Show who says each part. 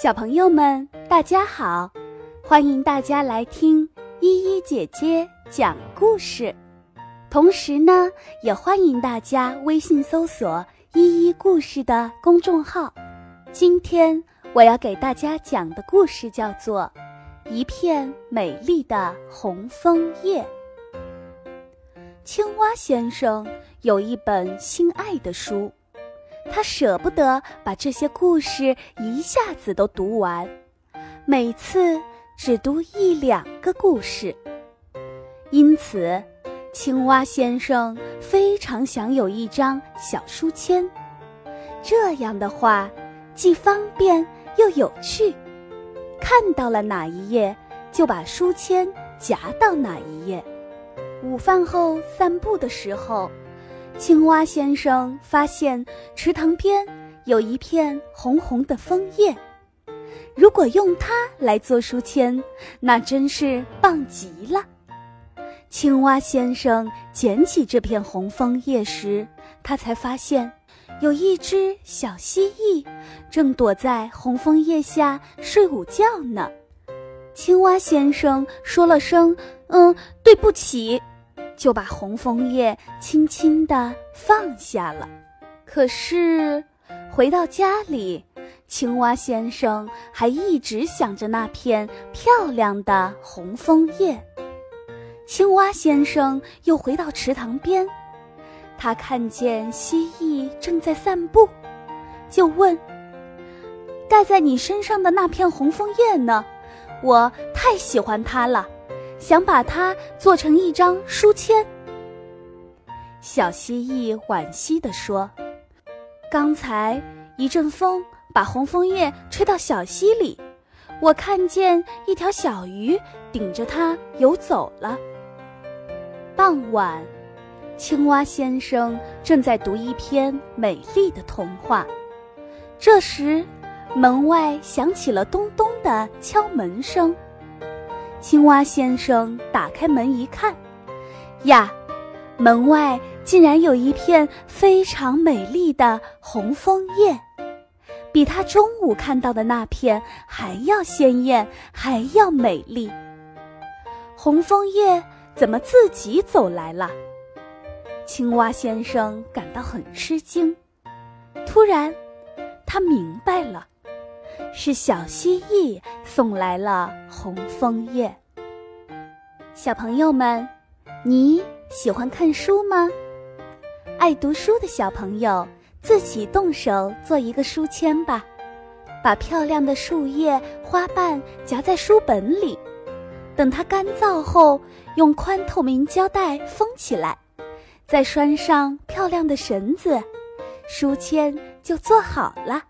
Speaker 1: 小朋友们，大家好！欢迎大家来听依依姐姐讲故事。同时呢，也欢迎大家微信搜索“依依故事”的公众号。今天我要给大家讲的故事叫做《一片美丽的红枫叶》。青蛙先生有一本心爱的书。他舍不得把这些故事一下子都读完，每次只读一两个故事。因此，青蛙先生非常想有一张小书签，这样的话既方便又有趣。看到了哪一页，就把书签夹到哪一页。午饭后散步的时候。青蛙先生发现池塘边有一片红红的枫叶，如果用它来做书签，那真是棒极了。青蛙先生捡起这片红枫叶时，他才发现有一只小蜥蜴正躲在红枫叶下睡午觉呢。青蛙先生说了声“嗯，对不起”。就把红枫叶轻轻地放下了。可是，回到家里，青蛙先生还一直想着那片漂亮的红枫叶。青蛙先生又回到池塘边，他看见蜥蜴正在散步，就问：“盖在你身上的那片红枫叶呢？我太喜欢它了。”想把它做成一张书签。小蜥蜴惋惜地说：“刚才一阵风把红枫叶吹到小溪里，我看见一条小鱼顶着它游走了。”傍晚，青蛙先生正在读一篇美丽的童话，这时门外响起了咚咚的敲门声。青蛙先生打开门一看，呀，门外竟然有一片非常美丽的红枫叶，比他中午看到的那片还要鲜艳，还要美丽。红枫叶怎么自己走来了？青蛙先生感到很吃惊。突然，他明白了。是小蜥蜴送来了红枫叶。小朋友们，你喜欢看书吗？爱读书的小朋友自己动手做一个书签吧，把漂亮的树叶、花瓣夹在书本里，等它干燥后，用宽透明胶带封起来，再拴上漂亮的绳子，书签就做好了。